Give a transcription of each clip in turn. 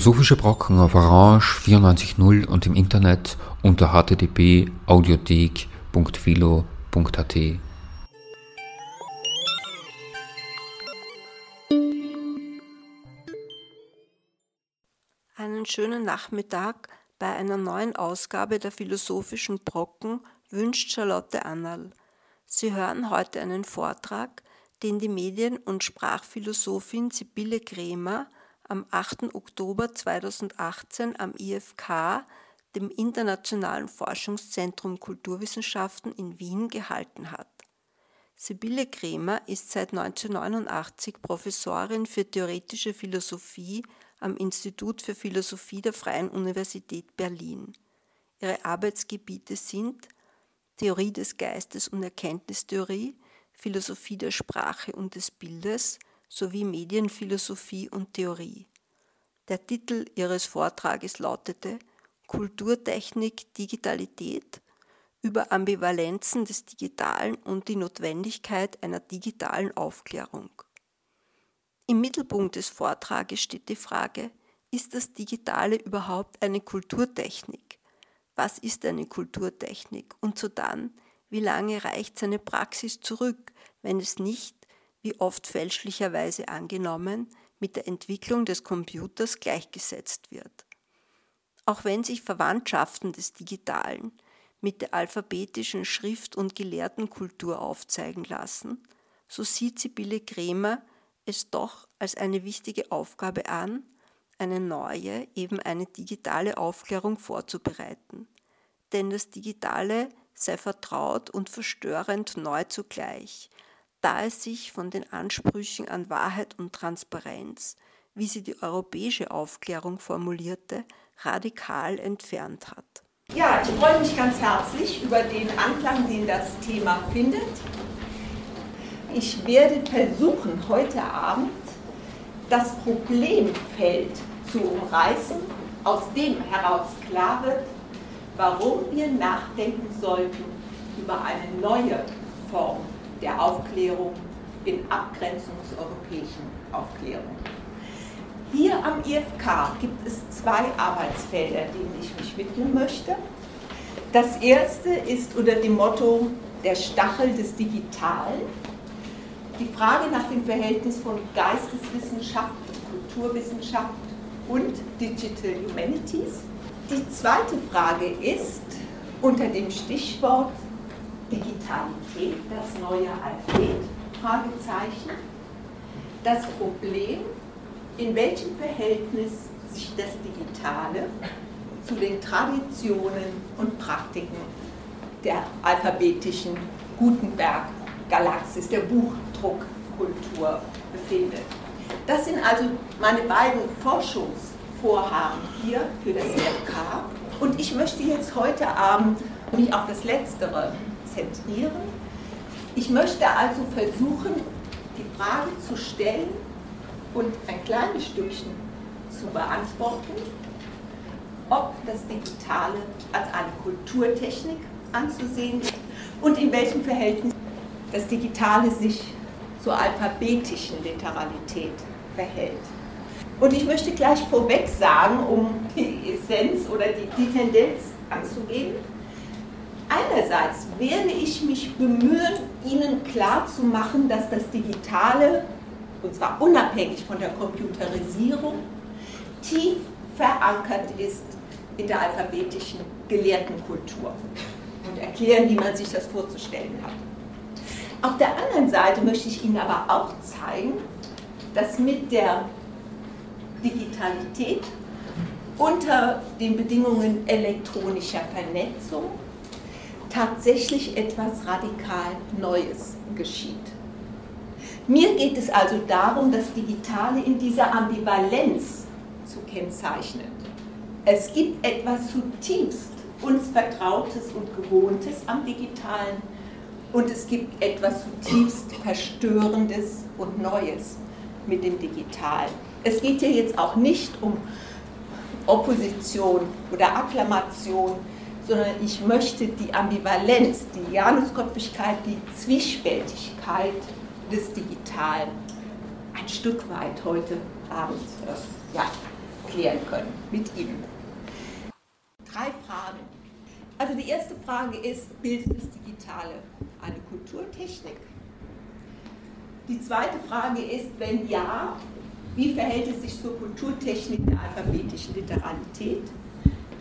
Philosophische Brocken auf Orange 94.0 und im Internet unter http://audiothek.philo.at. Einen schönen Nachmittag bei einer neuen Ausgabe der Philosophischen Brocken wünscht Charlotte Annal. Sie hören heute einen Vortrag, den die Medien- und Sprachphilosophin Sibylle Kremer am 8. Oktober 2018 am IFK, dem Internationalen Forschungszentrum Kulturwissenschaften in Wien, gehalten hat. Sibylle Kremer ist seit 1989 Professorin für theoretische Philosophie am Institut für Philosophie der Freien Universität Berlin. Ihre Arbeitsgebiete sind Theorie des Geistes und Erkenntnistheorie, Philosophie der Sprache und des Bildes, sowie Medienphilosophie und Theorie. Der Titel ihres Vortrages lautete Kulturtechnik Digitalität über Ambivalenzen des Digitalen und die Notwendigkeit einer digitalen Aufklärung. Im Mittelpunkt des Vortrages steht die Frage, ist das Digitale überhaupt eine Kulturtechnik? Was ist eine Kulturtechnik? Und so dann, wie lange reicht seine Praxis zurück, wenn es nicht wie oft fälschlicherweise angenommen, mit der Entwicklung des Computers gleichgesetzt wird. Auch wenn sich Verwandtschaften des Digitalen mit der alphabetischen Schrift- und Gelehrtenkultur aufzeigen lassen, so sieht Sibylle Kremer es doch als eine wichtige Aufgabe an, eine neue, eben eine digitale Aufklärung vorzubereiten. Denn das Digitale sei vertraut und verstörend neu zugleich, da es sich von den Ansprüchen an Wahrheit und Transparenz, wie sie die europäische Aufklärung formulierte, radikal entfernt hat. Ja, ich freue mich ganz herzlich über den Anklang, den das Thema findet. Ich werde versuchen, heute Abend das Problemfeld zu umreißen, aus dem heraus klar wird, warum wir nachdenken sollten über eine neue Form der Aufklärung in Abgrenzung zur europäischen Aufklärung. Hier am IFK gibt es zwei Arbeitsfelder, denen ich mich widmen möchte. Das erste ist unter dem Motto der Stachel des Digitalen. Die Frage nach dem Verhältnis von Geisteswissenschaft, Kulturwissenschaft und Digital Humanities. Die zweite Frage ist unter dem Stichwort Digitalität, das neue Alphabet? Fragezeichen. Das Problem, in welchem Verhältnis sich das Digitale zu den Traditionen und Praktiken der alphabetischen Gutenberg-Galaxis, der Buchdruckkultur befindet. Das sind also meine beiden Forschungsvorhaben hier für das IFK. Und ich möchte jetzt heute Abend mich auf das Letztere zentrieren. Ich möchte also versuchen, die Frage zu stellen und ein kleines Stückchen zu beantworten, ob das Digitale als eine Kulturtechnik anzusehen ist und in welchem Verhältnis das Digitale sich zur alphabetischen Literalität verhält. Und ich möchte gleich vorweg sagen, um die Essenz oder die, die Tendenz anzugeben, Einerseits werde ich mich bemühen, Ihnen klarzumachen, dass das Digitale, und zwar unabhängig von der Computerisierung, tief verankert ist in der alphabetischen Gelehrtenkultur und erklären, wie man sich das vorzustellen hat. Auf der anderen Seite möchte ich Ihnen aber auch zeigen, dass mit der Digitalität unter den Bedingungen elektronischer Vernetzung tatsächlich etwas radikal Neues geschieht. Mir geht es also darum, das Digitale in dieser Ambivalenz zu kennzeichnen. Es gibt etwas zutiefst uns Vertrautes und Gewohntes am Digitalen und es gibt etwas zutiefst Verstörendes und Neues mit dem Digitalen. Es geht hier jetzt auch nicht um Opposition oder Akklamation, sondern ich möchte die Ambivalenz, die Januskopfigkeit, die Zwiespältigkeit des Digitalen ein Stück weit heute Abend äh, ja, klären können mit Ihnen. Drei Fragen. Also die erste Frage ist, bildet das Digitale eine Kulturtechnik? Die zweite Frage ist, wenn ja, wie verhält es sich zur Kulturtechnik der alphabetischen Literalität?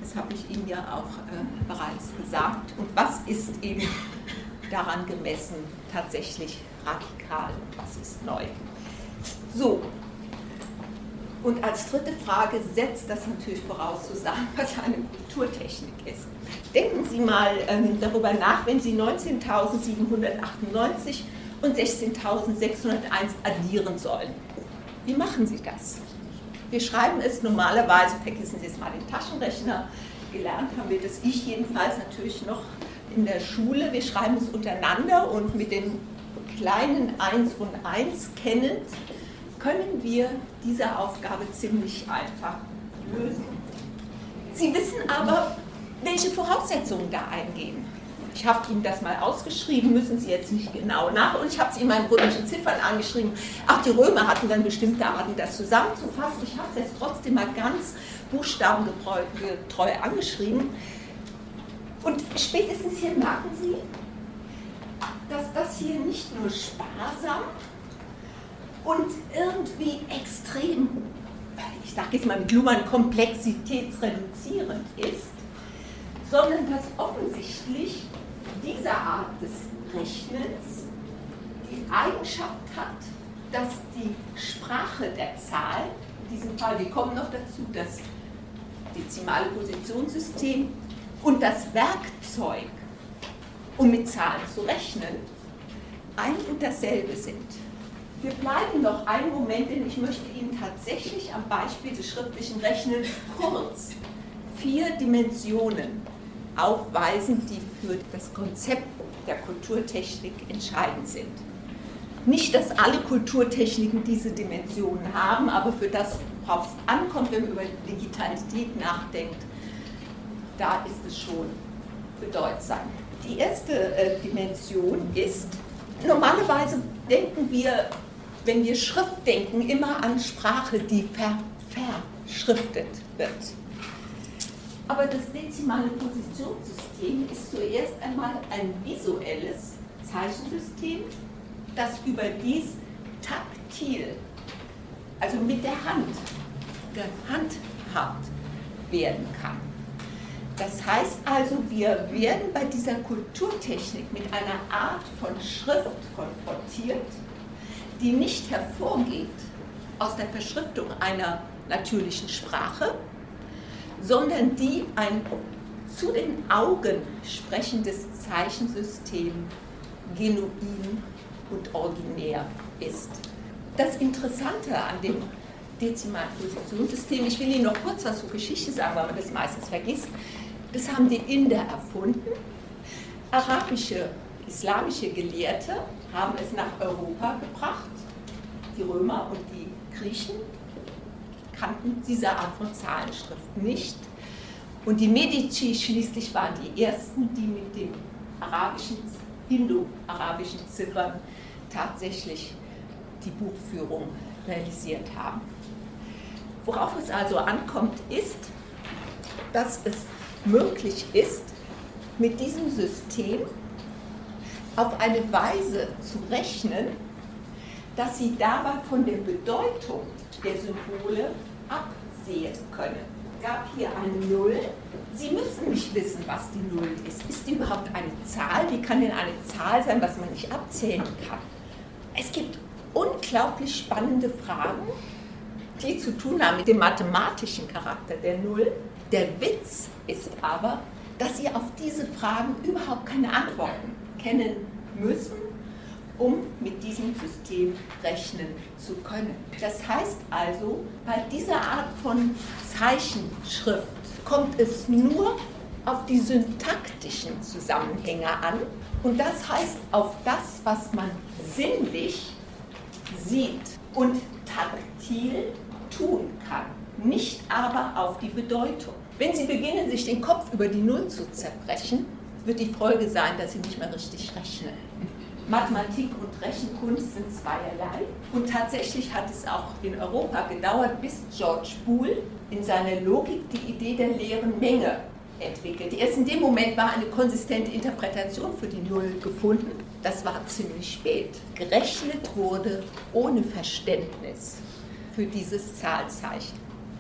Das habe ich Ihnen ja auch äh, bereits gesagt. Und was ist eben daran gemessen tatsächlich radikal und was ist neu? So, und als dritte Frage setzt das natürlich voraus zu sagen, was eine Kulturtechnik ist. Denken Sie mal ähm, darüber nach, wenn Sie 19.798 und 16.601 addieren sollen. Wie machen Sie das? Wir schreiben es normalerweise, vergessen Sie jetzt mal den Taschenrechner, gelernt haben wir das, ich jedenfalls natürlich noch in der Schule. Wir schreiben es untereinander und mit dem kleinen 1 und 1 kennend können wir diese Aufgabe ziemlich einfach lösen. Sie wissen aber, welche Voraussetzungen da eingehen. Ich habe Ihnen das mal ausgeschrieben, müssen Sie jetzt nicht genau nach. Und ich habe es in meinen römischen Ziffern angeschrieben. Ach, die Römer hatten dann bestimmte Arten, das zusammenzufassen. Ich habe es jetzt trotzdem mal ganz buchstabengetreu angeschrieben. Und spätestens hier merken Sie, dass das hier nicht nur sparsam und irgendwie extrem, ich sage jetzt mal mit Luhmann, komplexitätsreduzierend ist, sondern dass offensichtlich diese Art des Rechnens die Eigenschaft hat, dass die Sprache der Zahl, in diesem Fall, wir kommen noch dazu, das dezimale Positionssystem und das Werkzeug, um mit Zahlen zu rechnen, ein und dasselbe sind. Wir bleiben noch einen Moment, denn ich möchte Ihnen tatsächlich am Beispiel des schriftlichen Rechnens kurz vier Dimensionen aufweisen, die für das Konzept der Kulturtechnik entscheidend sind. Nicht, dass alle Kulturtechniken diese Dimensionen haben, aber für das, worauf es ankommt, wenn man über Digitalität nachdenkt, da ist es schon bedeutsam. Die erste äh, Dimension ist, normalerweise denken wir, wenn wir Schrift denken, immer an Sprache, die ver verschriftet wird. Aber das dezimale Positionssystem ist zuerst einmal ein visuelles Zeichensystem, das überdies taktil, also mit der Hand, gehandhabt werden kann. Das heißt also, wir werden bei dieser Kulturtechnik mit einer Art von Schrift konfrontiert, die nicht hervorgeht aus der Verschriftung einer natürlichen Sprache, sondern die ein zu den Augen sprechendes Zeichensystem genuin und originär ist. Das Interessante an dem dezimalen Positionssystem, ich will Ihnen noch kurz was zur Geschichte sagen, weil man das meistens vergisst, das haben die Inder erfunden. Arabische, islamische Gelehrte haben es nach Europa gebracht. Die Römer und die Griechen kannten diese Art von Zahlenschrift nicht. Und die Medici schließlich waren die ersten, die mit den arabischen, indo-arabischen Ziffern tatsächlich die Buchführung realisiert haben. Worauf es also ankommt, ist, dass es möglich ist, mit diesem System auf eine Weise zu rechnen, dass Sie dabei von der Bedeutung der Symbole absehen können. Es gab hier eine Null. Sie müssen nicht wissen, was die Null ist. Ist die überhaupt eine Zahl? Wie kann denn eine Zahl sein, was man nicht abzählen kann? Es gibt unglaublich spannende Fragen, die zu tun haben mit dem mathematischen Charakter der Null. Der Witz ist aber, dass Sie auf diese Fragen überhaupt keine Antworten kennen müssen, um mit diesem System rechnen zu können. Das heißt also, bei dieser Art von Zeichenschrift kommt es nur auf die syntaktischen Zusammenhänge an und das heißt auf das, was man sinnlich sieht und taktil tun kann, nicht aber auf die Bedeutung. Wenn Sie beginnen, sich den Kopf über die Null zu zerbrechen, wird die Folge sein, dass Sie nicht mehr richtig rechnen. Mathematik und Rechenkunst sind zweierlei. Und tatsächlich hat es auch in Europa gedauert, bis George Boole in seiner Logik die Idee der leeren Menge entwickelt. Erst in dem Moment war eine konsistente Interpretation für die Null gefunden. Das war ziemlich spät. Gerechnet wurde ohne Verständnis für dieses Zahlzeichen.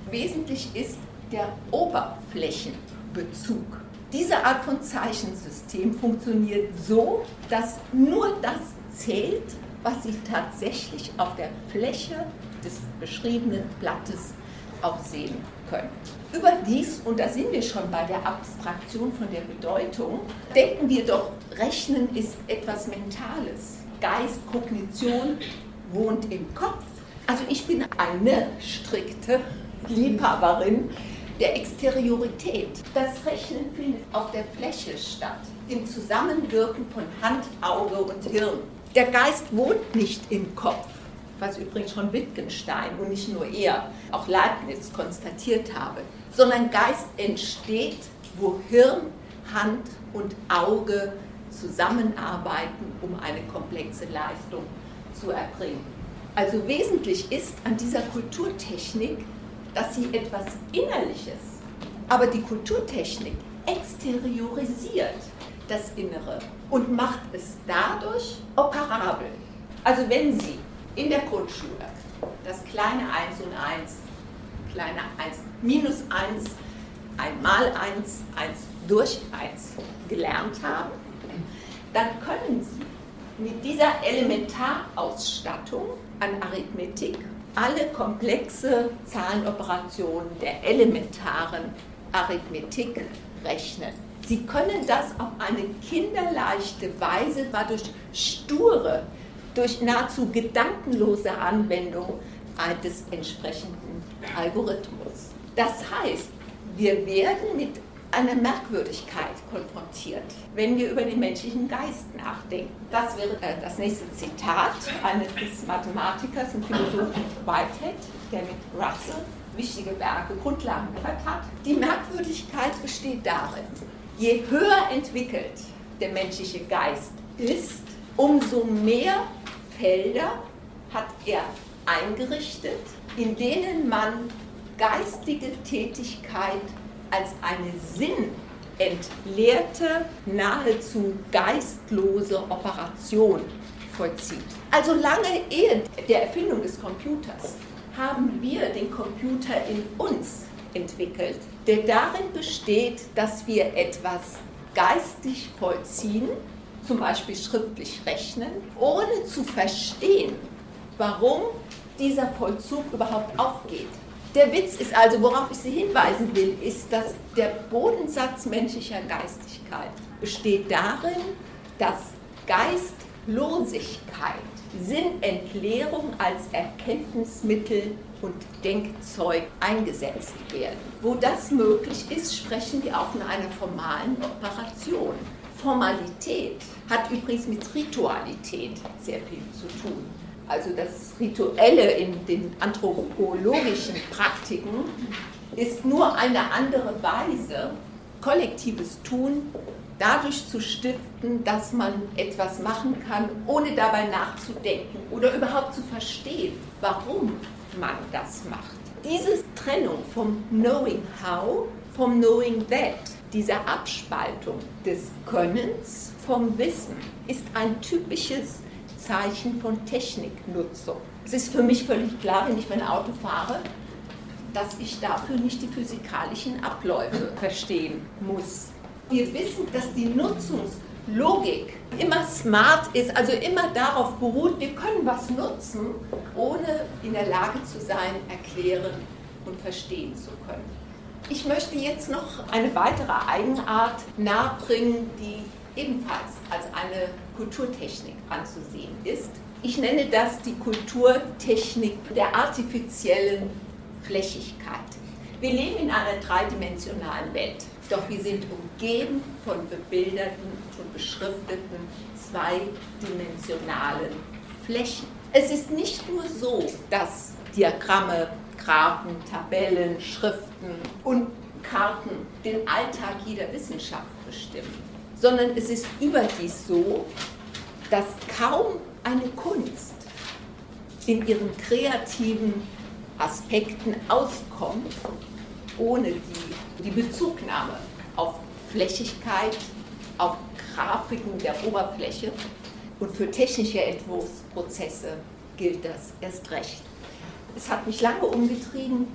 Wesentlich ist der Oberflächenbezug. Diese Art von Zeichensystem funktioniert so, dass nur das zählt, was Sie tatsächlich auf der Fläche des beschriebenen Blattes auch sehen können. Überdies, und da sind wir schon bei der Abstraktion von der Bedeutung, denken wir doch, Rechnen ist etwas Mentales. Geist, Kognition wohnt im Kopf. Also ich bin eine strikte Liebhaberin der Exteriorität. Das Rechnen findet auf der Fläche statt, im Zusammenwirken von Hand, Auge und Hirn. Der Geist wohnt nicht im Kopf was übrigens schon Wittgenstein und nicht nur er, auch Leibniz konstatiert habe, sondern Geist entsteht, wo Hirn, Hand und Auge zusammenarbeiten, um eine komplexe Leistung zu erbringen. Also wesentlich ist an dieser Kulturtechnik, dass sie etwas Innerliches, aber die Kulturtechnik exteriorisiert das Innere und macht es dadurch operabel. Also wenn Sie in der Grundschule das kleine 1 und 1, kleine 1, minus 1, 1 mal 1, 1 durch 1 gelernt haben, dann können Sie mit dieser Elementarausstattung an Arithmetik alle komplexe Zahlenoperationen der elementaren Arithmetik rechnen. Sie können das auf eine kinderleichte Weise, war durch sture durch nahezu gedankenlose Anwendung des entsprechenden Algorithmus. Das heißt, wir werden mit einer Merkwürdigkeit konfrontiert, wenn wir über den menschlichen Geist nachdenken. Das wäre äh, das nächste Zitat eines Mathematikers und Philosophen Whitehead, der mit Russell wichtige Werke, Grundlagen gehört hat. Die Merkwürdigkeit besteht darin, je höher entwickelt der menschliche Geist ist, umso mehr Felder hat er eingerichtet, in denen man geistige Tätigkeit als eine sinnentleerte, nahezu geistlose Operation vollzieht. Also lange ehe der Erfindung des Computers haben wir den Computer in uns entwickelt, der darin besteht, dass wir etwas geistig vollziehen, zum Beispiel schriftlich rechnen, ohne zu verstehen, warum dieser Vollzug überhaupt aufgeht. Der Witz ist also, worauf ich Sie hinweisen will, ist, dass der Bodensatz menschlicher Geistigkeit besteht darin, dass Geistlosigkeit, Sinnentleerung als Erkenntnismittel und Denkzeug eingesetzt werden. Wo das möglich ist, sprechen wir auch von einer formalen Operation. Formalität hat übrigens mit Ritualität sehr viel zu tun. Also das Rituelle in den anthropologischen Praktiken ist nur eine andere Weise, kollektives Tun dadurch zu stiften, dass man etwas machen kann, ohne dabei nachzudenken oder überhaupt zu verstehen, warum man das macht. Diese Trennung vom Knowing How, vom Knowing That, diese Abspaltung des Könnens vom Wissen ist ein typisches Zeichen von Techniknutzung. Es ist für mich völlig klar, wenn ich mein Auto fahre, dass ich dafür nicht die physikalischen Abläufe verstehen muss. Wir wissen, dass die Nutzungslogik immer smart ist, also immer darauf beruht, wir können was nutzen, ohne in der Lage zu sein, erklären und verstehen zu können. Ich möchte jetzt noch eine weitere Eigenart nahebringen, die ebenfalls als eine Kulturtechnik anzusehen ist. Ich nenne das die Kulturtechnik der artifiziellen Flächigkeit. Wir leben in einer dreidimensionalen Welt, doch wir sind umgeben von bebilderten und beschrifteten zweidimensionalen Flächen. Es ist nicht nur so, dass Diagramme Graphen, Tabellen, Schriften und Karten den Alltag jeder Wissenschaft bestimmen, sondern es ist überdies so, dass kaum eine Kunst in ihren kreativen Aspekten auskommt, ohne die, die Bezugnahme auf Flächigkeit, auf Grafiken der Oberfläche und für technische Entwurfsprozesse gilt das erst recht. Es hat mich lange umgetrieben,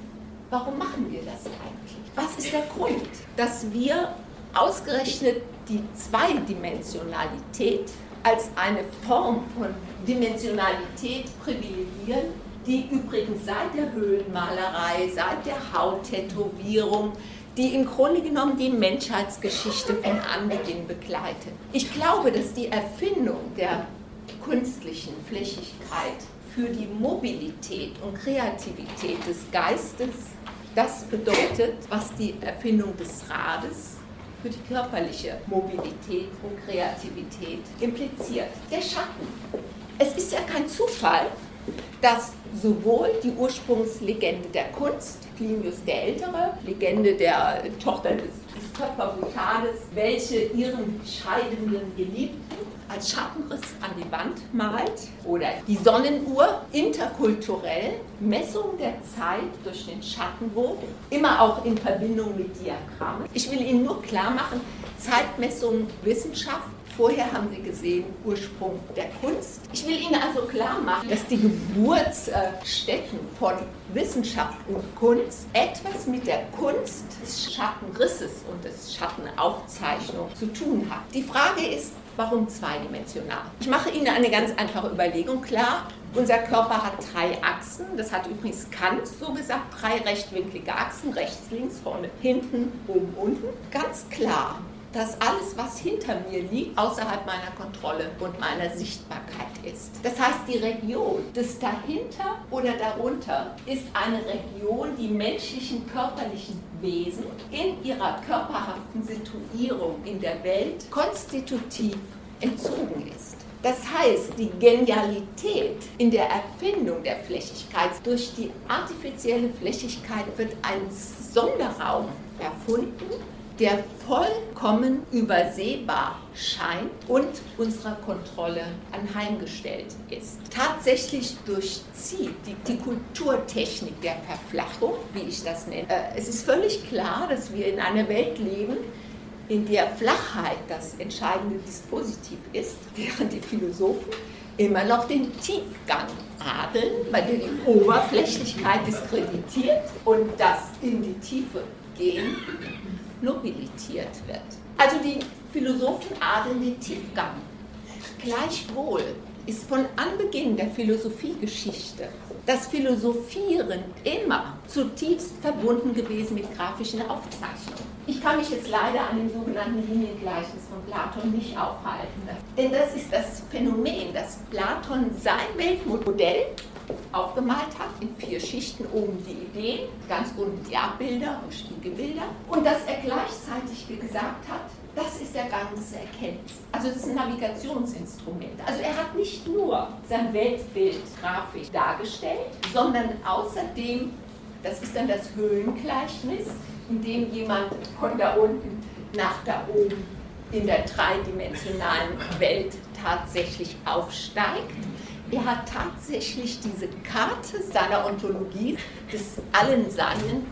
warum machen wir das eigentlich? Was ist der Grund, dass wir ausgerechnet die Zweidimensionalität als eine Form von Dimensionalität privilegieren, die übrigens seit der Höhlenmalerei, seit der Hauttätowierung, die im Grunde genommen die Menschheitsgeschichte von Anbeginn begleitet. Ich glaube, dass die Erfindung der künstlichen Flächigkeit für die Mobilität und Kreativität des Geistes das bedeutet, was die Erfindung des Rades für die körperliche Mobilität und Kreativität impliziert. Der Schatten. Es ist ja kein Zufall, dass sowohl die Ursprungslegende der Kunst, Plinius der Ältere, Legende der Tochter des, des Töpfer Brutales, welche ihren scheidenden Geliebten als Schattenriss an die Wand malt, oder die Sonnenuhr, interkulturell, Messung der Zeit durch den Schattenwurf, immer auch in Verbindung mit Diagrammen. Ich will Ihnen nur klar machen, Zeitmessung Wissenschaft Vorher haben Sie gesehen, Ursprung der Kunst. Ich will Ihnen also klar machen, dass die Geburtsstätten von Wissenschaft und Kunst etwas mit der Kunst des Schattenrisses und des Schattenaufzeichnung zu tun hat. Die Frage ist, warum zweidimensional? Ich mache Ihnen eine ganz einfache Überlegung klar. Unser Körper hat drei Achsen. Das hat übrigens Kant so gesagt. Drei rechtwinklige Achsen, rechts, links, vorne, hinten, oben, unten. Ganz klar dass alles, was hinter mir liegt, außerhalb meiner Kontrolle und meiner Sichtbarkeit ist. Das heißt, die Region des dahinter oder darunter ist eine Region, die menschlichen körperlichen Wesen in ihrer körperhaften Situierung in der Welt konstitutiv entzogen ist. Das heißt, die Genialität in der Erfindung der Flächigkeit durch die artifizielle Flächigkeit wird ein Sonderraum erfunden, der vollkommen übersehbar scheint und unserer Kontrolle anheimgestellt ist. Tatsächlich durchzieht die, die Kulturtechnik der Verflachung, wie ich das nenne. Äh, es ist völlig klar, dass wir in einer Welt leben, in der Flachheit das entscheidende Dispositiv ist, während die Philosophen immer noch den Tiefgang adeln, bei dem die Oberflächlichkeit diskreditiert und das in die Tiefe gehen nobilitiert wird. Also die Philosophen adeln den Tiefgang. Gleichwohl ist von Anbeginn der Philosophiegeschichte das Philosophieren immer zutiefst verbunden gewesen mit grafischen Aufzeichnungen. Ich kann mich jetzt leider an dem sogenannten Liniengleichnis von Platon nicht aufhalten. Denn das ist das Phänomen, dass Platon sein Weltmodell aufgemalt hat, in vier Schichten oben die Ideen, ganz unten die Abbilder und Spiegelbilder und dass er gleichzeitig gesagt hat, das ist der Gang des Erkenntnis. Also das ist ein Navigationsinstrument. Also er hat nicht nur sein Weltbild grafisch dargestellt, sondern außerdem, das ist dann das Höhengleichnis, in dem jemand von da unten nach da oben in der dreidimensionalen Welt tatsächlich aufsteigt er hat tatsächlich diese Karte seiner Ontologie des allen Seienden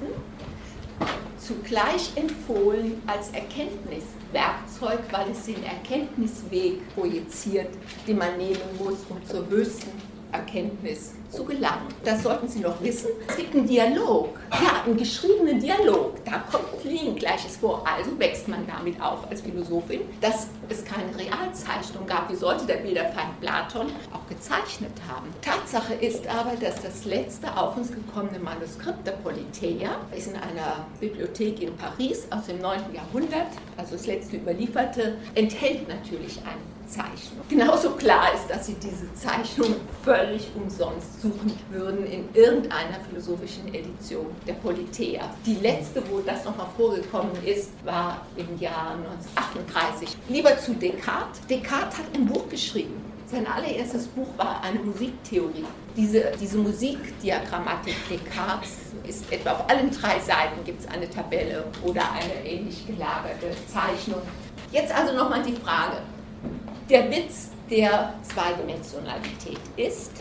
zugleich empfohlen als Erkenntniswerkzeug, weil es den Erkenntnisweg projiziert, den man nehmen muss, um zur höchsten Erkenntnis zu gelangen. Das sollten Sie noch wissen. Es gibt einen Dialog, ja, einen geschriebenen Dialog. Da kommt Liniengleiches vor. Also wächst man damit auf als Philosophin, dass es keine Realzeichnung gab. Wie sollte der Bilderfeind Platon auch gezeichnet haben? Tatsache ist aber, dass das letzte auf uns gekommene Manuskript der Politeia ist in einer Bibliothek in Paris aus dem 9. Jahrhundert, also das letzte überlieferte, enthält natürlich ein Zeichnung. Genauso klar ist, dass Sie diese Zeichnung völlig umsonst suchen würden in irgendeiner philosophischen Edition der Politeia. Die letzte, wo das nochmal vorgekommen ist, war im Jahr 1938. Lieber zu Descartes. Descartes hat ein Buch geschrieben. Sein allererstes Buch war eine Musiktheorie. Diese, diese Musikdiagrammatik Descartes ist etwa auf allen drei Seiten gibt es eine Tabelle oder eine ähnlich gelagerte Zeichnung. Jetzt also nochmal die Frage, der Witz der Zweidimensionalität ist,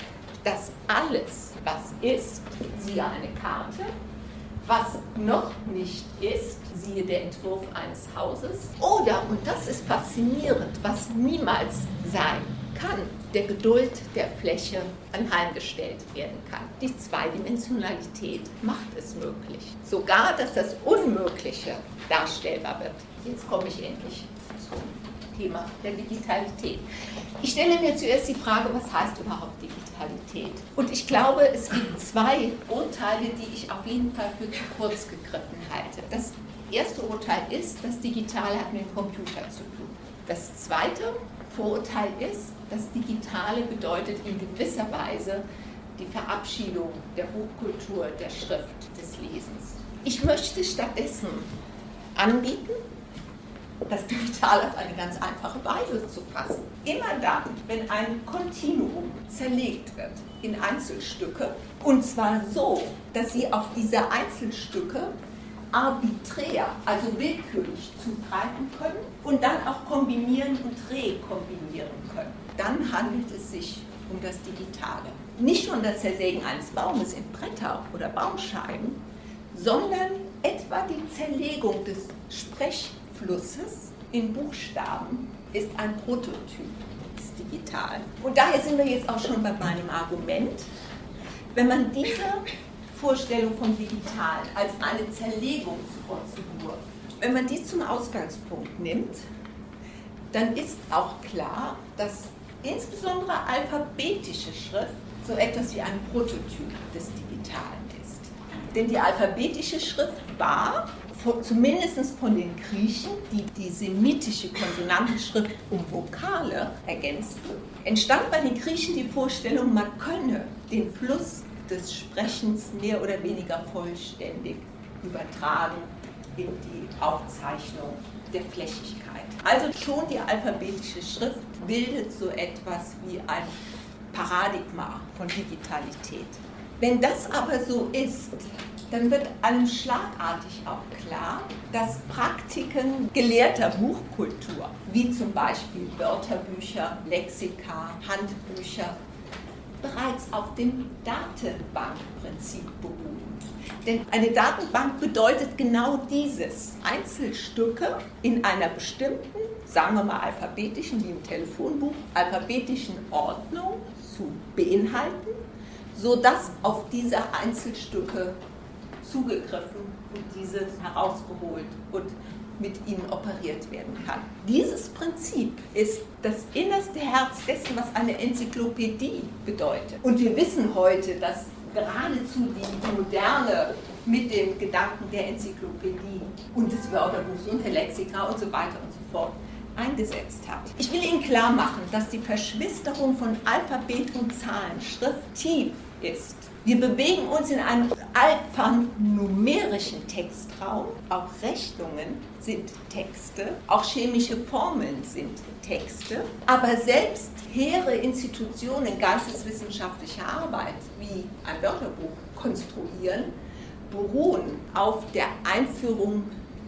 dass alles, was ist, siehe eine Karte, was noch nicht ist, siehe der Entwurf eines Hauses, oder, und das ist faszinierend, was niemals sein kann, der Geduld der Fläche anheimgestellt werden kann. Die Zweidimensionalität macht es möglich. Sogar, dass das Unmögliche darstellbar wird. Jetzt komme ich endlich zum Thema der Digitalität. Ich stelle mir zuerst die Frage, was heißt überhaupt Digitalität? Und ich glaube, es gibt zwei Urteile, die ich auf jeden Fall für zu kurz gegriffen halte. Das erste Urteil ist, das Digitale hat mit dem Computer zu tun. Das zweite Vorurteil ist, das Digitale bedeutet in gewisser Weise die Verabschiedung der Buchkultur, der Schrift, des Lesens. Ich möchte stattdessen anbieten, das Digitale auf eine ganz einfache Weise zu fassen. Immer dann, wenn ein Kontinuum zerlegt wird in Einzelstücke, und zwar so, dass Sie auf diese Einzelstücke arbiträr, also willkürlich zugreifen können und dann auch kombinieren und rekombinieren können. Dann handelt es sich um das Digitale. Nicht nur das Zersägen eines Baumes in Bretter oder Baumscheiben, sondern etwa die Zerlegung des Sprechflusses in Buchstaben ist ein Prototyp des Digitalen. Und daher sind wir jetzt auch schon bei meinem Argument. Wenn man diese Vorstellung vom Digitalen als eine Zerlegungsprozedur, wenn man die zum Ausgangspunkt nimmt, dann ist auch klar, dass insbesondere alphabetische Schrift so etwas wie ein Prototyp des Digitalen ist. Denn die alphabetische Schrift war, zumindest von den Griechen, die die semitische Konsonantenschrift um Vokale ergänzten, entstand bei den Griechen die Vorstellung, man könne den Fluss des Sprechens mehr oder weniger vollständig übertragen in die Aufzeichnung der Flächigkeit. Also schon die alphabetische Schrift bildet so etwas wie ein Paradigma von Digitalität. Wenn das aber so ist, dann wird einem schlagartig auch klar, dass Praktiken gelehrter Buchkultur, wie zum Beispiel Wörterbücher, Lexika, Handbücher, bereits auf dem Datenbankprinzip beruhen. Denn eine Datenbank bedeutet genau dieses. Einzelstücke in einer bestimmten, sagen wir mal alphabetischen, wie im Telefonbuch, alphabetischen Ordnung zu beinhalten, sodass auf diese Einzelstücke zugegriffen und diese herausgeholt und mit ihnen operiert werden kann. Dieses Prinzip ist das innerste Herz dessen, was eine Enzyklopädie bedeutet. Und wir wissen heute, dass geradezu die Moderne mit dem Gedanken der Enzyklopädie und des Wörterbuchs und der Lexika und so weiter und so fort eingesetzt hat. Ich will Ihnen klar machen, dass die Verschwisterung von Alphabet und Zahlen Schrift tief ist wir bewegen uns in einem alphanumerischen Textraum. Auch Rechnungen sind Texte, auch chemische Formeln sind Texte. Aber selbst hehre Institutionen geisteswissenschaftlicher Arbeit, wie ein Wörterbuch konstruieren, beruhen auf der Einführung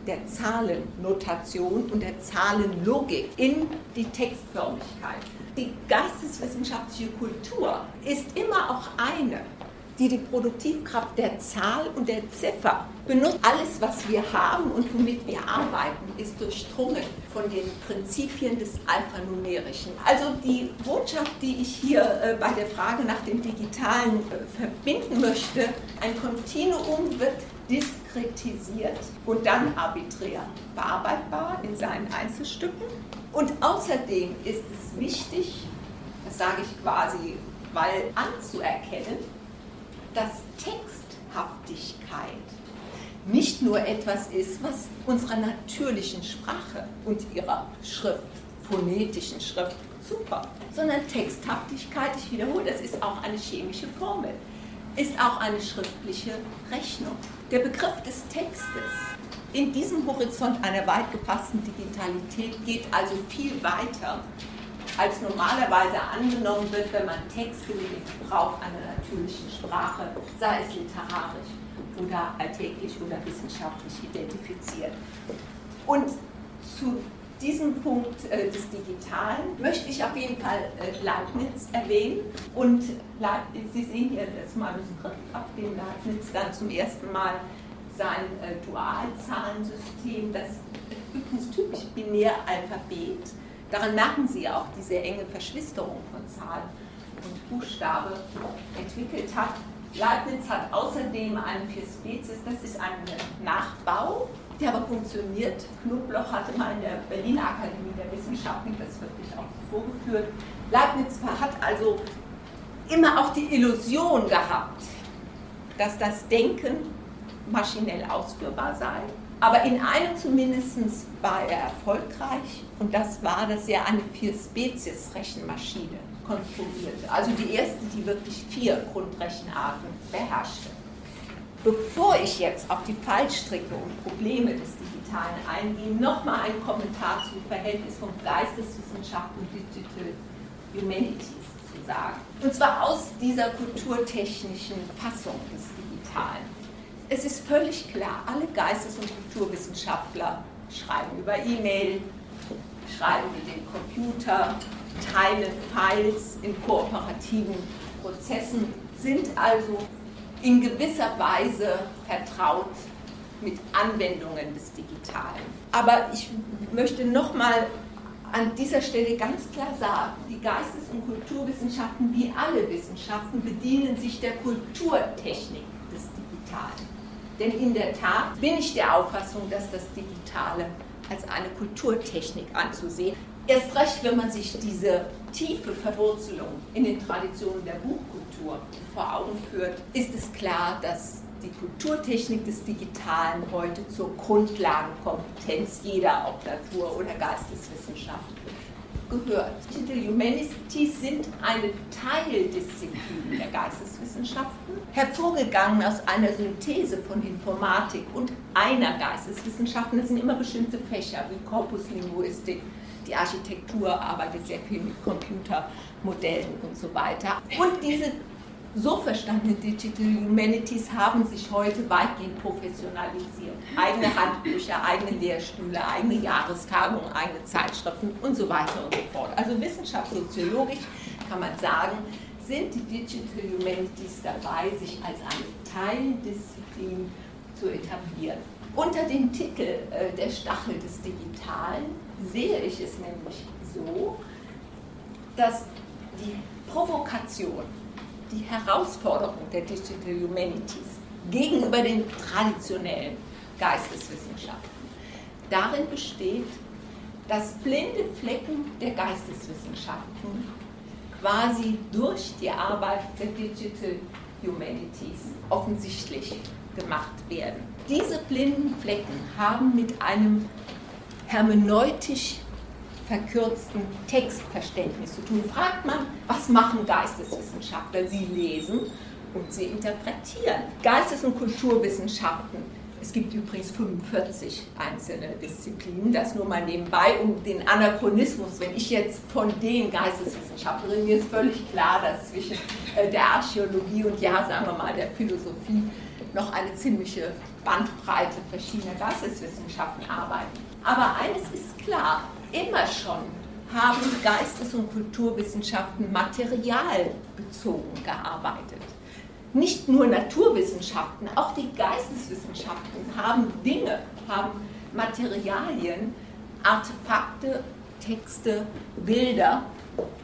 der Zahlennotation und der Zahlenlogik in die Textförmigkeit. Die geisteswissenschaftliche Kultur ist immer auch eine, die die Produktivkraft der Zahl und der Ziffer benutzt. Alles, was wir haben und womit wir arbeiten, ist durchdrungen von den Prinzipien des Alphanumerischen. Also die Botschaft, die ich hier äh, bei der Frage nach dem Digitalen äh, verbinden möchte, ein Kontinuum wird diskretisiert und dann arbiträr bearbeitbar in seinen Einzelstücken. Und außerdem ist es wichtig, das sage ich quasi, weil anzuerkennen, dass Texthaftigkeit nicht nur etwas ist, was unserer natürlichen Sprache und ihrer Schrift, phonetischen Schrift super, sondern Texthaftigkeit, ich wiederhole, das ist auch eine chemische Formel, ist auch eine schriftliche Rechnung. Der Begriff des Textes in diesem Horizont einer weit gefassten Digitalität geht also viel weiter als normalerweise angenommen wird, wenn man Texte mit dem Gebrauch einer natürlichen Sprache, sei es literarisch oder alltäglich oder wissenschaftlich identifiziert. Und zu diesem Punkt äh, des Digitalen möchte ich auf jeden Fall äh, Leibniz erwähnen. Und Leibniz, Sie sehen hier das Manuskript, auf dem Leibniz dann zum ersten Mal sein äh, Dualzahlensystem, das übrigens typisch Binäralphabet, daran merken Sie auch diese enge Verschwisterung von Zahl und Buchstabe entwickelt hat. Leibniz hat außerdem einen Vier Spezies, das ist ein Nachbau der aber funktioniert. Knobloch hatte mal in der Berliner Akademie der Wissenschaften das wirklich auch vorgeführt. Leibniz hat also immer auch die Illusion gehabt, dass das Denken maschinell ausführbar sei. Aber in einem zumindest war er erfolgreich und das war, dass er eine Vier-Spezies-Rechenmaschine konstruierte. Also die erste, die wirklich vier Grundrechenarten beherrschte. Bevor ich jetzt auf die Fallstricke und Probleme des Digitalen eingehe, nochmal ein Kommentar zum Verhältnis von Geisteswissenschaft und Digital Humanities zu sagen. Und zwar aus dieser kulturtechnischen Fassung des Digitalen. Es ist völlig klar, alle Geistes- und Kulturwissenschaftler schreiben über E-Mail, schreiben mit dem Computer, teilen Files in kooperativen Prozessen, sind also in gewisser Weise vertraut mit Anwendungen des Digitalen. Aber ich möchte nochmal an dieser Stelle ganz klar sagen, die Geistes- und Kulturwissenschaften wie alle Wissenschaften bedienen sich der Kulturtechnik des Digitalen. Denn in der Tat bin ich der Auffassung, dass das Digitale als eine Kulturtechnik anzusehen. Erst recht, wenn man sich diese tiefe Verwurzelung in den Traditionen der Buchkultur vor Augen führt, ist es klar, dass die Kulturtechnik des Digitalen heute zur Grundlagenkompetenz jeder, ob Natur- oder Geisteswissenschaft, gehört. Digital Humanities sind eine Teildisziplin der Geisteswissenschaften, hervorgegangen aus einer Synthese von Informatik und einer Geisteswissenschaften. Das sind immer bestimmte Fächer wie Korpuslinguistik, die Architektur arbeitet sehr viel mit Computermodellen und so weiter. Und diese so verstandene Digital Humanities haben sich heute weitgehend professionalisiert. Eigene Handbücher, eigene Lehrstühle, eigene Jahrestagungen, eigene Zeitschriften und so weiter und so fort. Also wissenschaftssoziologisch kann man sagen, sind die Digital Humanities dabei, sich als eine Teildisziplin zu etablieren. Unter dem Titel äh, Der Stachel des Digitalen sehe ich es nämlich so, dass die Provokation, die Herausforderung der Digital Humanities gegenüber den traditionellen Geisteswissenschaften darin besteht, dass blinde Flecken der Geisteswissenschaften quasi durch die Arbeit der Digital Humanities offensichtlich gemacht werden. Diese blinden Flecken haben mit einem hermeneutisch verkürzten Textverständnis zu tun. Fragt man, was machen Geisteswissenschaftler? Sie lesen und sie interpretieren. Geistes- und Kulturwissenschaften, es gibt übrigens 45 einzelne Disziplinen, das nur mal nebenbei, um den Anachronismus, wenn ich jetzt von den Geisteswissenschaftlern, mir ist völlig klar, dass zwischen äh, der Archäologie und ja, sagen wir mal, der Philosophie noch eine ziemliche Bandbreite verschiedener Geisteswissenschaften arbeiten. Aber eines ist klar, immer schon haben Geistes- und Kulturwissenschaften materialbezogen gearbeitet. Nicht nur Naturwissenschaften, auch die Geisteswissenschaften haben Dinge, haben Materialien, Artefakte, Texte, Bilder,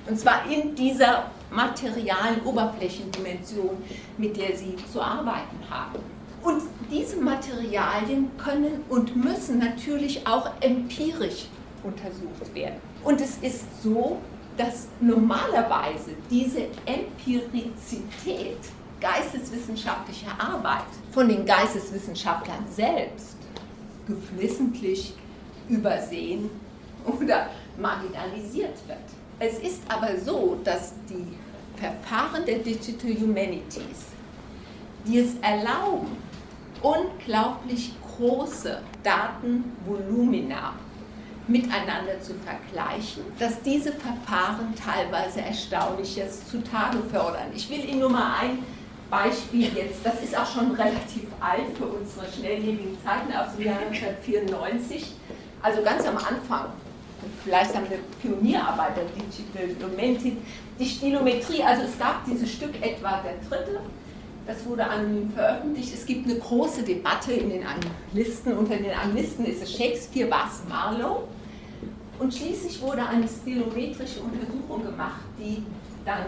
und zwar in dieser materialen Oberflächendimension, mit der sie zu arbeiten haben. Und diese Materialien können und müssen natürlich auch empirisch untersucht werden. Und es ist so, dass normalerweise diese Empirizität geisteswissenschaftlicher Arbeit von den Geisteswissenschaftlern selbst geflissentlich übersehen oder marginalisiert wird. Es ist aber so, dass die Verfahren der Digital Humanities, die es erlauben, unglaublich große Datenvolumina miteinander zu vergleichen, dass diese Verfahren teilweise Erstaunliches zutage fördern. Ich will Ihnen nur mal ein Beispiel jetzt, das ist auch schon relativ alt für unsere schnelllebigen Zeiten aus dem Jahr 1994, also ganz am Anfang vielleicht haben eine Pionierarbeit der Digital Humanities, die Stilometrie, also es gab dieses Stück etwa der dritte, das wurde anonym veröffentlicht. Es gibt eine große Debatte in den Anglisten. Unter den Anglisten ist es Shakespeare, war es Marlowe. Und schließlich wurde eine stilometrische Untersuchung gemacht, die dann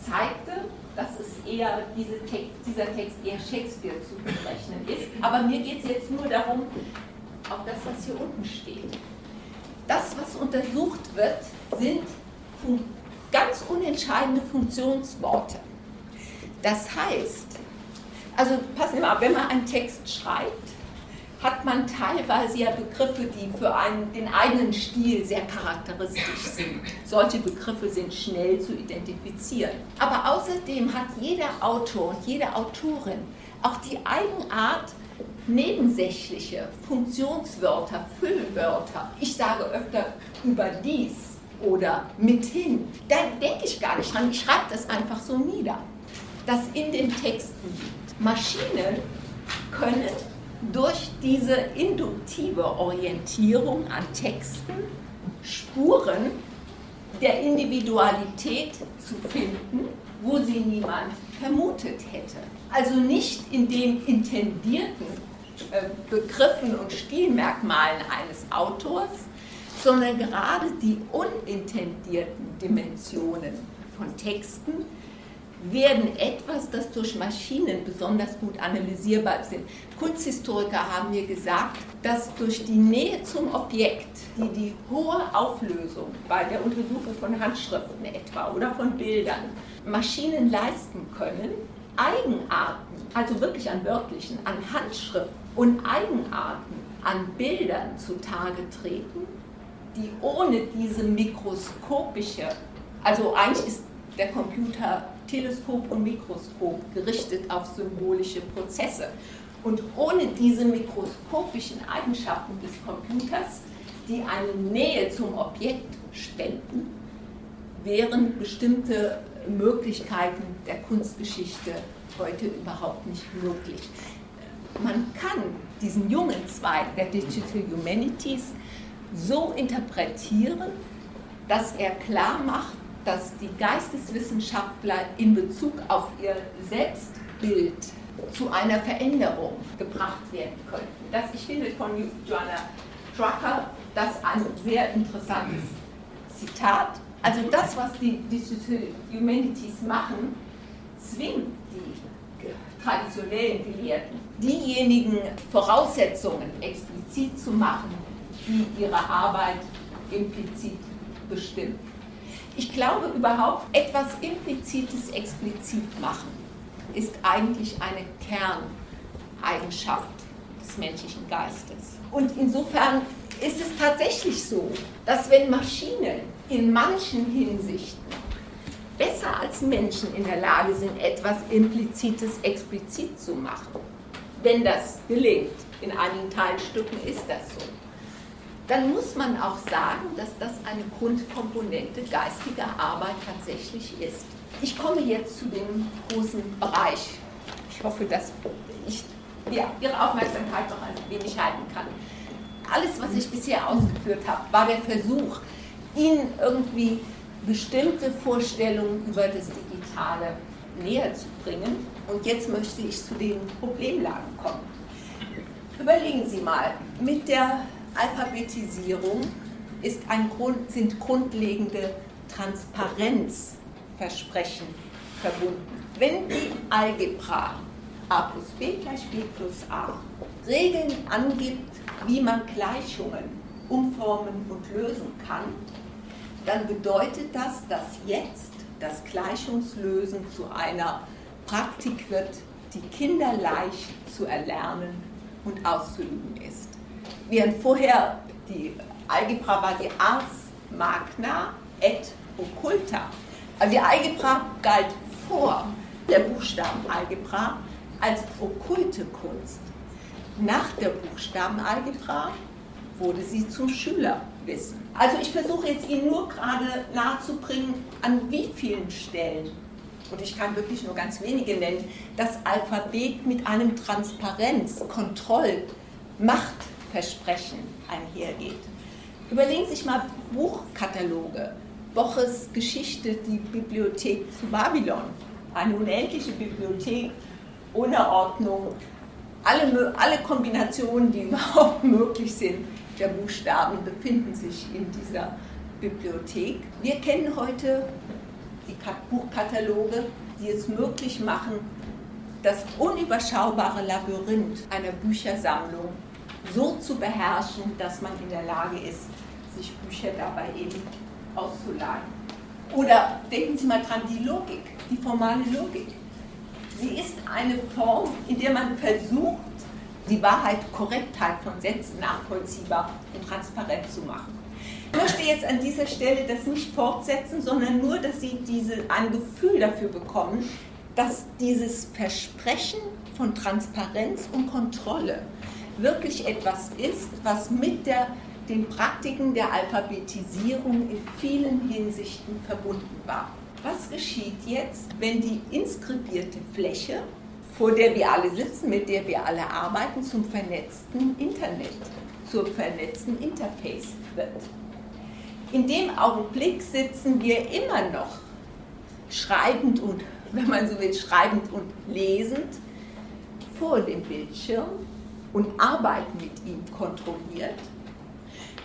zeigte, dass es eher diese Text, dieser Text eher Shakespeare zu berechnen ist. Aber mir geht es jetzt nur darum, auf das, was hier unten steht. Das, was untersucht wird, sind ganz unentscheidende Funktionsworte. Das heißt, also passen Sie mal, wenn man einen Text schreibt, hat man teilweise ja Begriffe, die für einen, den eigenen Stil sehr charakteristisch sind. Solche Begriffe sind schnell zu identifizieren. Aber außerdem hat jeder Autor und jede Autorin auch die Eigenart, nebensächliche Funktionswörter, Füllwörter, ich sage öfter überdies oder mithin, da denke ich gar nicht dran, ich schreibe das einfach so nieder, das in den Texten. Maschinen können durch diese induktive Orientierung an Texten Spuren der Individualität zu finden, wo sie niemand vermutet hätte. Also nicht in den intendierten Begriffen und Stilmerkmalen eines Autors, sondern gerade die unintendierten Dimensionen von Texten werden etwas, das durch Maschinen besonders gut analysierbar ist. Kunsthistoriker haben mir gesagt, dass durch die Nähe zum Objekt, die die hohe Auflösung bei der Untersuchung von Handschriften etwa oder von Bildern Maschinen leisten können, Eigenarten, also wirklich an wörtlichen, an Handschriften und Eigenarten an Bildern zutage treten, die ohne diese mikroskopische, also eigentlich ist der Computer Teleskop und Mikroskop gerichtet auf symbolische Prozesse. Und ohne diese mikroskopischen Eigenschaften des Computers, die eine Nähe zum Objekt spenden, wären bestimmte Möglichkeiten der Kunstgeschichte heute überhaupt nicht möglich. Man kann diesen jungen Zweig der Digital Humanities so interpretieren, dass er klar macht, dass die Geisteswissenschaftler in Bezug auf ihr Selbstbild zu einer Veränderung gebracht werden könnten. Das, ich finde von Joanna Trucker das ein sehr interessantes Zitat. Also das, was die Digital Humanities machen, zwingt die traditionellen Gelehrten, diejenigen Voraussetzungen explizit zu machen, die ihre Arbeit implizit bestimmen. Ich glaube überhaupt, etwas Implizites explizit machen ist eigentlich eine Kerneigenschaft des menschlichen Geistes. Und insofern ist es tatsächlich so, dass wenn Maschinen in manchen Hinsichten besser als Menschen in der Lage sind, etwas Implizites explizit zu machen, wenn das gelingt, in einigen Teilstücken ist das so, dann muss man auch sagen, dass das eine Grundkomponente geistiger Arbeit tatsächlich ist. Ich komme jetzt zu dem großen Bereich. Ich hoffe, dass ich Ihre Aufmerksamkeit noch ein wenig halten kann. Alles, was ich bisher ausgeführt habe, war der Versuch, Ihnen irgendwie bestimmte Vorstellungen über das Digitale näher zu bringen. Und jetzt möchte ich zu den Problemlagen kommen. Überlegen Sie mal, mit der Alphabetisierung ist ein Grund, sind grundlegende Transparenzversprechen verbunden. Wenn die Algebra a plus b gleich b plus a Regeln angibt, wie man Gleichungen umformen und lösen kann, dann bedeutet das, dass jetzt das Gleichungslösen zu einer Praktik wird, die kinderleicht zu erlernen und auszuüben ist während vorher die Algebra war die Ars Magna et Occulta. Also die Algebra galt vor der Buchstabenalgebra als okkulte Kunst. Nach der Buchstabenalgebra wurde sie zum Schülerwissen. Also ich versuche jetzt Ihnen nur gerade nahezubringen, an wie vielen Stellen, und ich kann wirklich nur ganz wenige nennen, das Alphabet mit einem Transparenz, Kontroll, Macht Versprechen einhergeht. Überlegen Sie sich mal Buchkataloge. Boches Geschichte, die Bibliothek zu Babylon. Eine unendliche Bibliothek ohne Ordnung. Alle, alle Kombinationen, die überhaupt möglich sind, der Buchstaben befinden sich in dieser Bibliothek. Wir kennen heute die Buchkataloge, die es möglich machen, das unüberschaubare Labyrinth einer Büchersammlung so zu beherrschen, dass man in der Lage ist, sich Bücher dabei eben auszuleihen. Oder denken Sie mal dran, die Logik, die formale Logik. Sie ist eine Form, in der man versucht, die Wahrheit, Korrektheit von Sätzen nachvollziehbar und transparent zu machen. Ich möchte jetzt an dieser Stelle das nicht fortsetzen, sondern nur, dass Sie diese, ein Gefühl dafür bekommen, dass dieses Versprechen von Transparenz und Kontrolle wirklich etwas ist, was mit der, den Praktiken der Alphabetisierung in vielen Hinsichten verbunden war. Was geschieht jetzt, wenn die inskribierte Fläche, vor der wir alle sitzen, mit der wir alle arbeiten, zum vernetzten Internet, zum vernetzten Interface wird? In dem Augenblick sitzen wir immer noch schreibend und wenn man so will, schreibend und lesend vor dem Bildschirm und arbeiten mit ihm kontrolliert.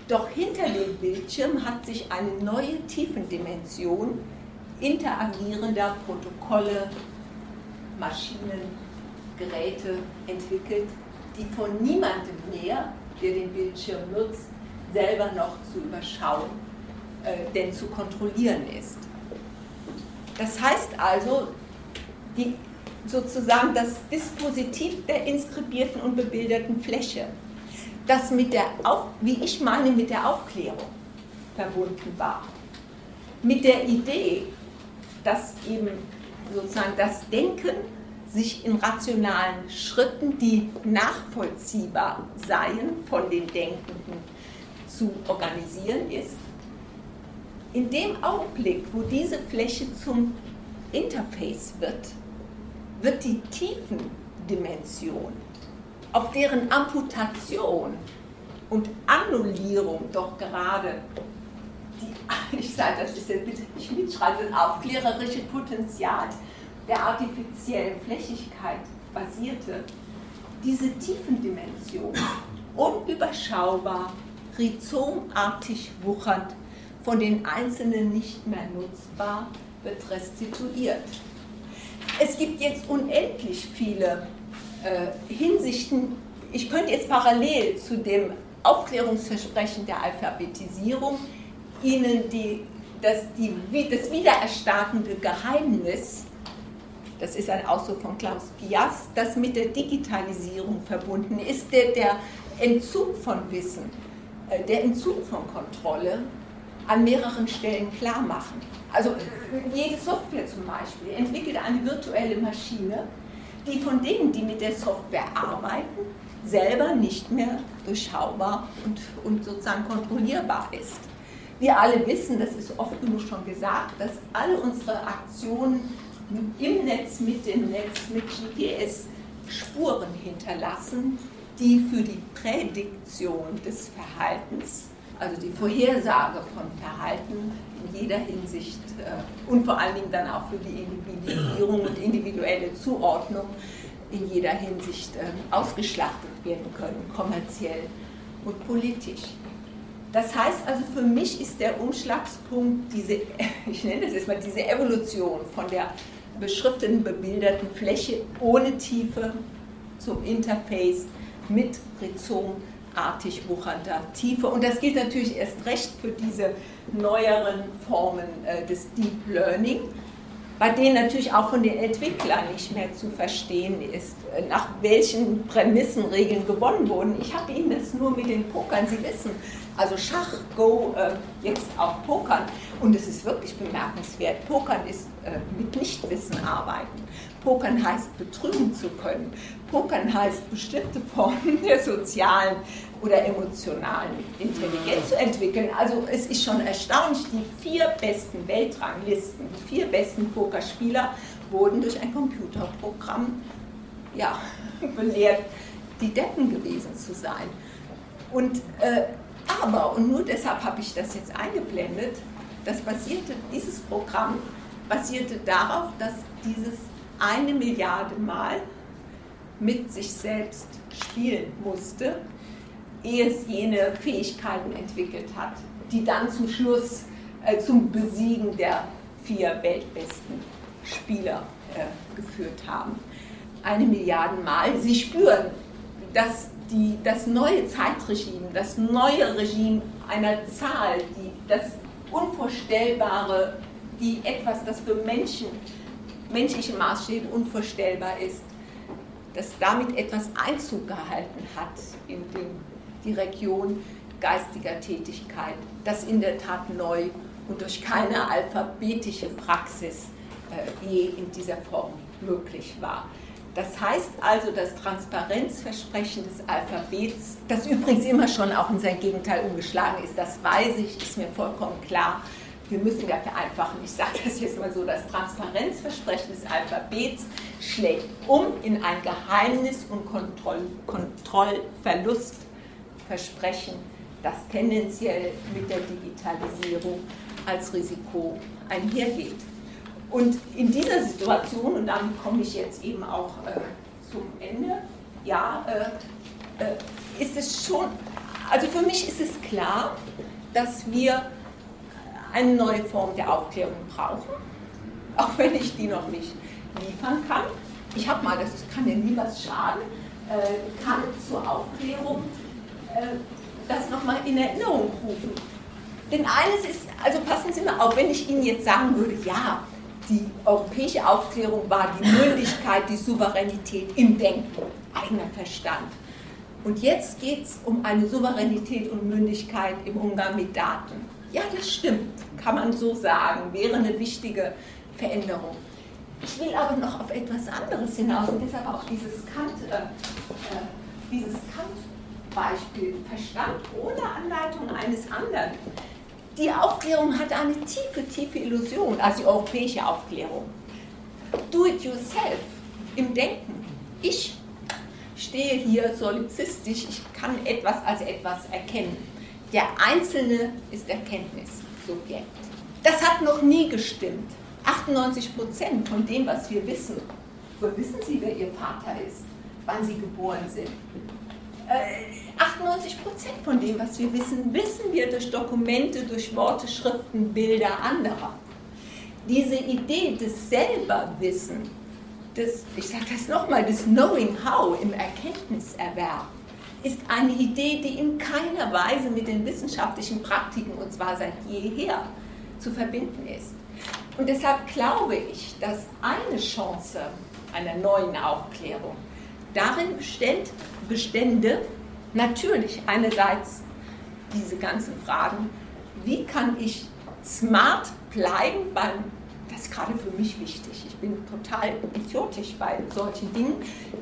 Doch hinter dem Bildschirm hat sich eine neue Tiefendimension interagierender Protokolle, Maschinen, Geräte entwickelt, die von niemandem mehr, der den Bildschirm nutzt, selber noch zu überschauen, äh, denn zu kontrollieren ist. Das heißt also, die, sozusagen das Dispositiv der inskribierten und bebilderten Fläche, das mit der, Auf, wie ich meine, mit der Aufklärung verbunden war. Mit der Idee, dass eben sozusagen das Denken sich in rationalen Schritten, die nachvollziehbar seien von den Denkenden, zu organisieren ist. In dem Augenblick, wo diese Fläche zum Interface wird, wird die Tiefendimension, auf deren Amputation und Annullierung doch gerade die, ich sage das ist jetzt bitte nicht mitschreiben, das aufklärerische Potenzial der artifiziellen Flächigkeit basierte, diese Tiefendimension unüberschaubar, rhizomartig wuchernd, von den Einzelnen nicht mehr nutzbar, wird restituiert. Es gibt jetzt unendlich viele äh, Hinsichten. Ich könnte jetzt parallel zu dem Aufklärungsversprechen der Alphabetisierung Ihnen die, das, die, das wiedererstarkende Geheimnis, das ist ein Ausdruck von Klaus Pias, das mit der Digitalisierung verbunden ist, der, der Entzug von Wissen, äh, der Entzug von Kontrolle an mehreren Stellen klar machen. Also jede Software zum Beispiel entwickelt eine virtuelle Maschine, die von denen, die mit der Software arbeiten, selber nicht mehr durchschaubar und, und sozusagen kontrollierbar ist. Wir alle wissen, das ist oft genug schon gesagt, dass alle unsere Aktionen im Netz, mit dem Netz, mit GPS Spuren hinterlassen, die für die Prädiktion des Verhaltens also die Vorhersage von Verhalten in jeder Hinsicht äh, und vor allen Dingen dann auch für die Individuierung und individuelle Zuordnung in jeder Hinsicht äh, ausgeschlachtet werden können, kommerziell und politisch. Das heißt also, für mich ist der Umschlagspunkt diese, ich nenne das jetzt mal diese Evolution von der beschrifteten, bebilderten Fläche ohne Tiefe zum Interface mit Rhizom artig wuchernder Tiefe. Und das gilt natürlich erst recht für diese neueren Formen äh, des Deep Learning, bei denen natürlich auch von den Entwicklern nicht mehr zu verstehen ist, äh, nach welchen Prämissenregeln gewonnen wurden. Ich habe Ihnen das nur mit den Pokern, Sie wissen, also Schach, Go, äh, jetzt auch Pokern. Und es ist wirklich bemerkenswert. Pokern ist mit Nichtwissen arbeiten. Pokern heißt betrügen zu können. Pokern heißt bestimmte Formen der sozialen oder emotionalen Intelligenz zu entwickeln. Also es ist schon erstaunlich, die vier besten Weltranglisten, die vier besten Pokerspieler wurden durch ein Computerprogramm ja, belehrt, die Deppen gewesen zu sein. Und äh, Aber, und nur deshalb habe ich das jetzt eingeblendet, das basierte, dieses Programm basierte darauf, dass dieses eine Milliarde Mal mit sich selbst spielen musste, ehe es jene Fähigkeiten entwickelt hat, die dann zum Schluss äh, zum Besiegen der vier weltbesten Spieler äh, geführt haben. Eine Milliarde Mal. Sie spüren, dass die, das neue Zeitregime, das neue Regime einer Zahl, die das Unvorstellbare, die etwas, das für Menschen, menschliche Maßstäbe unvorstellbar ist, dass damit etwas Einzug gehalten hat in den, die Region geistiger Tätigkeit, das in der Tat neu und durch keine alphabetische Praxis äh, je in dieser Form möglich war. Das heißt also, das Transparenzversprechen des Alphabets, das übrigens immer schon auch in sein Gegenteil umgeschlagen ist, das weiß ich, ist mir vollkommen klar. Wir müssen ja vereinfachen. Ich sage das jetzt mal so: Das Transparenzversprechen des Alphabets schlägt um in ein Geheimnis- und Kontroll Kontrollverlustversprechen, das tendenziell mit der Digitalisierung als Risiko einhergeht. Und in dieser Situation, und damit komme ich jetzt eben auch äh, zum Ende, ja, äh, äh, ist es schon, also für mich ist es klar, dass wir eine neue Form der Aufklärung brauchen, auch wenn ich die noch nicht liefern kann. Ich habe mal, das kann ja nie was schaden, äh, kann zur Aufklärung äh, das nochmal in Erinnerung rufen. Denn eines ist, also passen Sie mal auf, wenn ich Ihnen jetzt sagen würde, ja, die europäische Aufklärung war die Mündigkeit, die Souveränität im Denken, eigener Verstand. Und jetzt geht es um eine Souveränität und Mündigkeit im Umgang mit Daten. Ja, das stimmt, kann man so sagen, wäre eine wichtige Veränderung. Ich will aber noch auf etwas anderes hinaus und deshalb auch dieses Kant, äh, äh, dieses Kant-Beispiel, Verstand ohne Anleitung eines anderen die Aufklärung hat eine tiefe, tiefe Illusion, also die europäische Aufklärung. Do it yourself im Denken. Ich stehe hier solizistisch, ich kann etwas als etwas erkennen. Der Einzelne ist Erkenntnissubjekt. Das hat noch nie gestimmt. 98 Prozent von dem, was wir wissen, wissen Sie, wer Ihr Vater ist, wann Sie geboren sind, 98 äh, Prozent von dem, was wir wissen, wissen wir durch Dokumente, durch Worte, Schriften, Bilder anderer. Diese Idee des Selberwissen, des, ich sage das nochmal, des Knowing How im Erkenntniserwerb, ist eine Idee, die in keiner Weise mit den wissenschaftlichen Praktiken, und zwar seit jeher, zu verbinden ist. Und deshalb glaube ich, dass eine Chance einer neuen Aufklärung darin bestellt, Bestände natürlich einerseits diese ganzen Fragen, wie kann ich smart bleiben beim, das ist gerade für mich wichtig, ich bin total idiotisch bei solchen Dingen,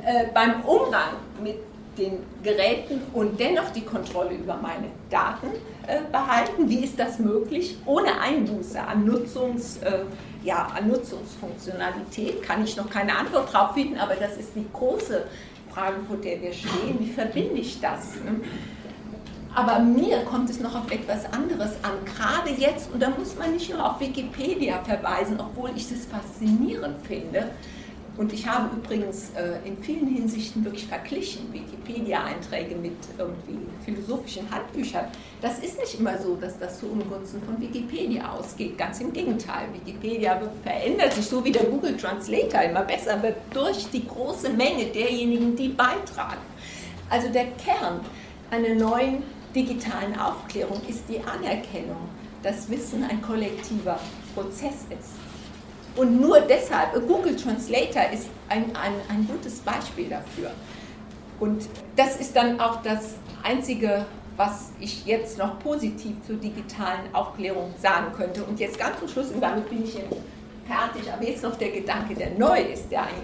äh, beim Umgang mit den Geräten und dennoch die Kontrolle über meine Daten äh, behalten. Wie ist das möglich? Ohne Einbuße an, Nutzungs, äh, ja, an Nutzungsfunktionalität kann ich noch keine Antwort drauf finden, aber das ist die große Frage, vor der wir stehen, wie verbinde ich das? Ne? Aber mir kommt es noch auf etwas anderes an, gerade jetzt, und da muss man nicht nur auf Wikipedia verweisen, obwohl ich das faszinierend finde, und ich habe übrigens äh, in vielen Hinsichten wirklich verglichen Wikipedia-Einträge mit irgendwie philosophischen Handbüchern. Das ist nicht immer so, dass das zu Ungunsten von Wikipedia ausgeht. Ganz im Gegenteil. Wikipedia verändert sich so wie der Google Translator immer besser wird durch die große Menge derjenigen, die beitragen. Also der Kern einer neuen digitalen Aufklärung ist die Anerkennung, dass Wissen ein kollektiver Prozess ist. Und nur deshalb, Google Translator ist ein, ein, ein gutes Beispiel dafür. Und das ist dann auch das Einzige, was ich jetzt noch positiv zur digitalen Aufklärung sagen könnte. Und jetzt ganz zum Schluss, und damit bin ich jetzt fertig, aber jetzt noch der Gedanke, der neu ist, der ein,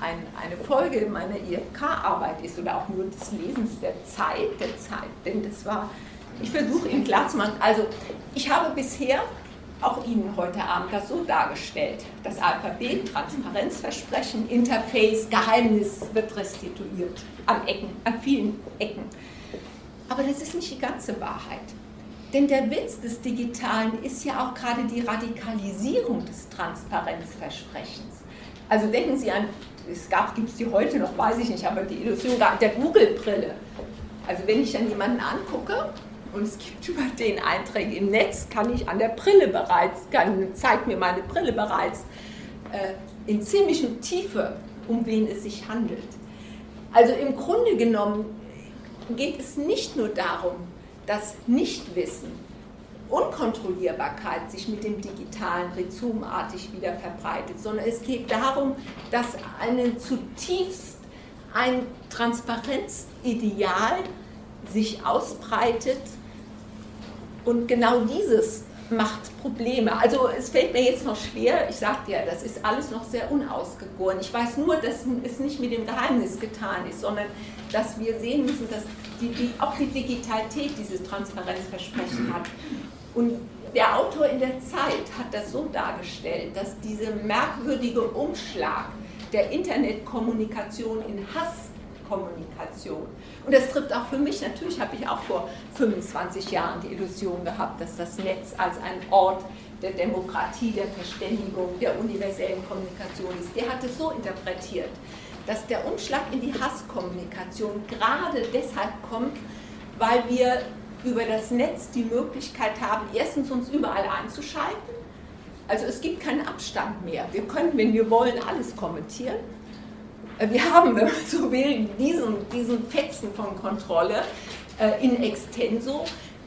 ein, eine Folge meiner IFK-Arbeit ist oder auch nur des Lesens der Zeit, der Zeit. Denn das war, ich versuche Ihnen klarzumachen, also ich habe bisher auch Ihnen heute Abend das so dargestellt. Das Alphabet, Transparenzversprechen, Interface, Geheimnis wird restituiert an Ecken, an vielen Ecken. Aber das ist nicht die ganze Wahrheit. Denn der Witz des Digitalen ist ja auch gerade die Radikalisierung des Transparenzversprechens. Also denken Sie an, es gibt es die heute noch, weiß ich nicht, aber die Illusion der Google-Brille. Also wenn ich dann jemanden angucke und es gibt über den Einträge im Netz, kann ich an der Brille bereits, kann, zeigt mir meine Brille bereits äh, in ziemlicher Tiefe, um wen es sich handelt. Also im Grunde genommen geht es nicht nur darum, dass Nichtwissen, Unkontrollierbarkeit sich mit dem digitalen rhizomartig wieder verbreitet, sondern es geht darum, dass eine zutiefst ein Transparenzideal sich ausbreitet und genau dieses macht Probleme. Also es fällt mir jetzt noch schwer, ich sagte ja, das ist alles noch sehr unausgegoren. Ich weiß nur, dass es nicht mit dem Geheimnis getan ist, sondern dass wir sehen müssen, dass die, die, auch die Digitalität dieses Transparenzversprechen hat. Und der Autor in der Zeit hat das so dargestellt, dass dieser merkwürdige Umschlag der Internetkommunikation in Hasskommunikation, und das trifft auch für mich, natürlich habe ich auch vor 25 Jahren die Illusion gehabt, dass das Netz als ein Ort der Demokratie, der Verständigung, der universellen Kommunikation ist. Der hat es so interpretiert, dass der Umschlag in die Hasskommunikation gerade deshalb kommt, weil wir über das Netz die Möglichkeit haben, erstens uns überall einzuschalten. Also es gibt keinen Abstand mehr. Wir können, wenn wir wollen, alles kommentieren. Äh, wir haben, wenn man so will, diesen, diesen Fetzen von Kontrolle äh, in extenso.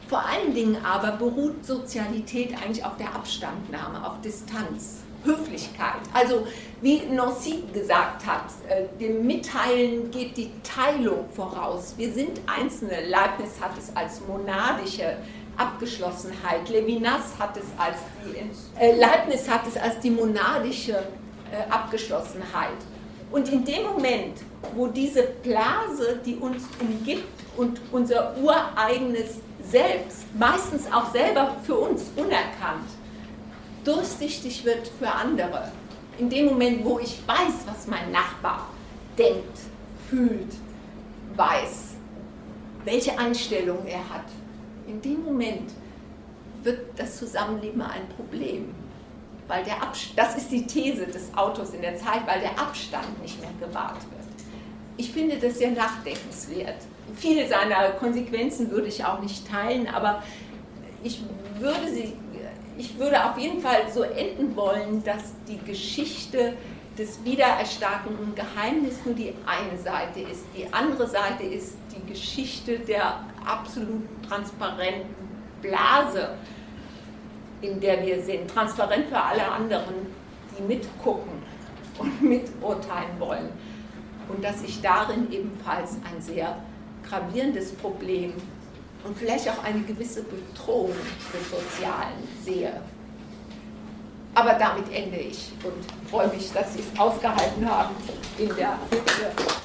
Vor allen Dingen aber beruht Sozialität eigentlich auf der Abstandnahme, auf Distanz. Höflichkeit. Also wie Nancy gesagt hat, äh, dem Mitteilen geht die Teilung voraus. Wir sind Einzelne. Leibniz hat es als monadische Abgeschlossenheit. Levinas hat es als die, äh, Leibniz hat es als die monadische äh, Abgeschlossenheit. Und in dem Moment, wo diese Blase, die uns umgibt und unser ureigenes Selbst, meistens auch selber für uns unerkannt, durchsichtig wird für andere. In dem Moment, wo ich weiß, was mein Nachbar denkt, fühlt, weiß, welche Einstellung er hat, in dem Moment wird das Zusammenleben ein Problem. Weil der das ist die These des Autors in der Zeit, weil der Abstand nicht mehr gewahrt wird. Ich finde das sehr nachdenkenswert. Viele seiner Konsequenzen würde ich auch nicht teilen, aber ich würde sie ich würde auf jeden Fall so enden wollen, dass die Geschichte des wiedererstarkenden Geheimnisses nur die eine Seite ist. Die andere Seite ist die Geschichte der absolut transparenten Blase, in der wir sind. Transparent für alle anderen, die mitgucken und miturteilen wollen. Und dass ich darin ebenfalls ein sehr gravierendes Problem und vielleicht auch eine gewisse Bedrohung des Sozialen sehe. Aber damit ende ich und freue mich, dass Sie es ausgehalten haben in der Hitze.